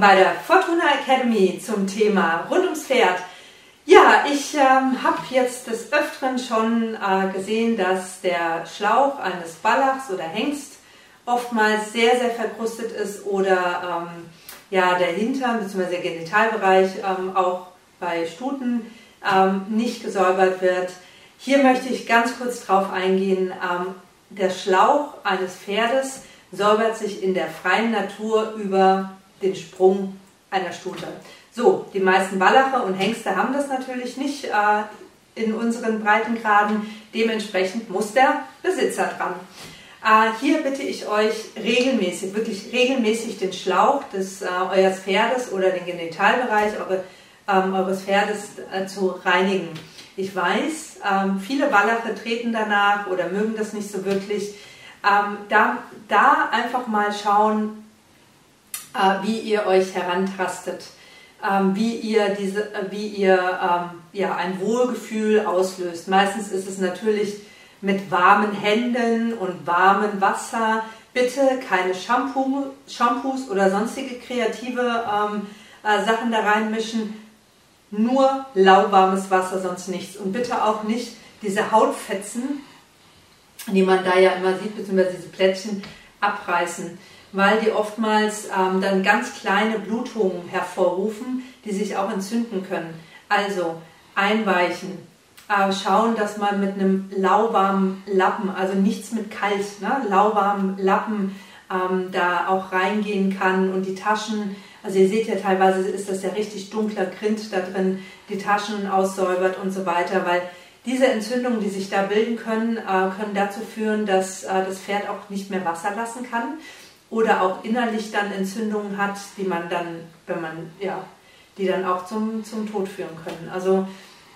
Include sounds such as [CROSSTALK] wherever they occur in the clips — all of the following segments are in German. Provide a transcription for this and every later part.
bei der Fortuna Academy zum Thema rund ums Pferd. Ja, ich ähm, habe jetzt des Öfteren schon äh, gesehen, dass der Schlauch eines Ballachs oder Hengst oftmals sehr, sehr verkrustet ist oder ähm, ja, der Hintern bzw. der Genitalbereich ähm, auch bei Stuten ähm, nicht gesäubert wird. Hier möchte ich ganz kurz drauf eingehen. Ähm, der Schlauch eines Pferdes säubert sich in der freien Natur über den Sprung einer Stute. So, die meisten Wallache und Hengste haben das natürlich nicht äh, in unseren Breitengraden. Dementsprechend muss der Besitzer dran. Äh, hier bitte ich euch regelmäßig, wirklich regelmäßig den Schlauch des äh, eures Pferdes oder den Genitalbereich eure, ähm, eures Pferdes äh, zu reinigen. Ich weiß, ähm, viele Wallache treten danach oder mögen das nicht so wirklich. Ähm, da, da einfach mal schauen, wie ihr euch herantastet, ähm, wie ihr, diese, äh, wie ihr ähm, ja, ein Wohlgefühl auslöst. Meistens ist es natürlich mit warmen Händen und warmem Wasser. Bitte keine Shampoo, Shampoos oder sonstige kreative ähm, äh, Sachen da reinmischen. Nur lauwarmes Wasser, sonst nichts. Und bitte auch nicht diese Hautfetzen, die man da ja immer sieht, beziehungsweise diese Plättchen abreißen weil die oftmals ähm, dann ganz kleine Blutungen hervorrufen, die sich auch entzünden können. Also einweichen, äh, schauen, dass man mit einem lauwarmen Lappen, also nichts mit kalt, ne, lauwarmen Lappen ähm, da auch reingehen kann und die Taschen, also ihr seht ja teilweise ist das ja richtig dunkler Grind da drin, die Taschen aussäubert und so weiter, weil diese Entzündungen, die sich da bilden können, äh, können dazu führen, dass äh, das Pferd auch nicht mehr Wasser lassen kann oder auch innerlich dann Entzündungen hat, die man dann, wenn man, ja, die dann auch zum, zum Tod führen können. Also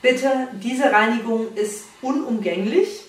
bitte, diese Reinigung ist unumgänglich.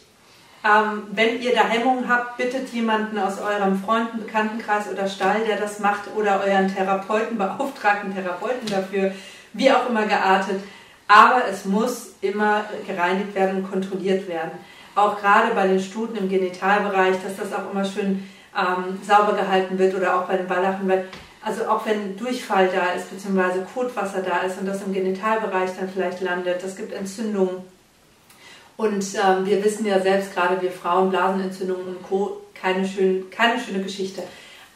Ähm, wenn ihr da Hemmungen habt, bittet jemanden aus eurem Freunden, Bekanntenkreis oder Stall, der das macht, oder euren Therapeuten, [LAUGHS] beauftragten Therapeuten dafür, wie auch immer geartet. Aber es muss immer gereinigt werden und kontrolliert werden. Auch gerade bei den Stuten im Genitalbereich, dass das auch immer schön ähm, sauber gehalten wird oder auch bei den Wallachen, weil also auch wenn Durchfall da ist, beziehungsweise Kotwasser da ist und das im Genitalbereich dann vielleicht landet, das gibt Entzündungen. Und ähm, wir wissen ja selbst, gerade wir Frauen, Blasenentzündungen und Co., keine, schön, keine schöne Geschichte.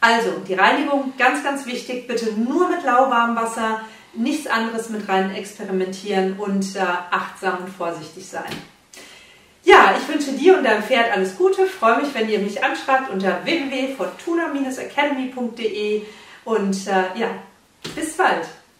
Also, die Reinigung, ganz, ganz wichtig, bitte nur mit lauwarmem Wasser, nichts anderes mit rein experimentieren und äh, achtsam und vorsichtig sein. Ja, ich wünsche dir und deinem Pferd alles Gute. Freue mich, wenn ihr mich anschreibt unter www.fortuna-academy.de und äh, ja, bis bald.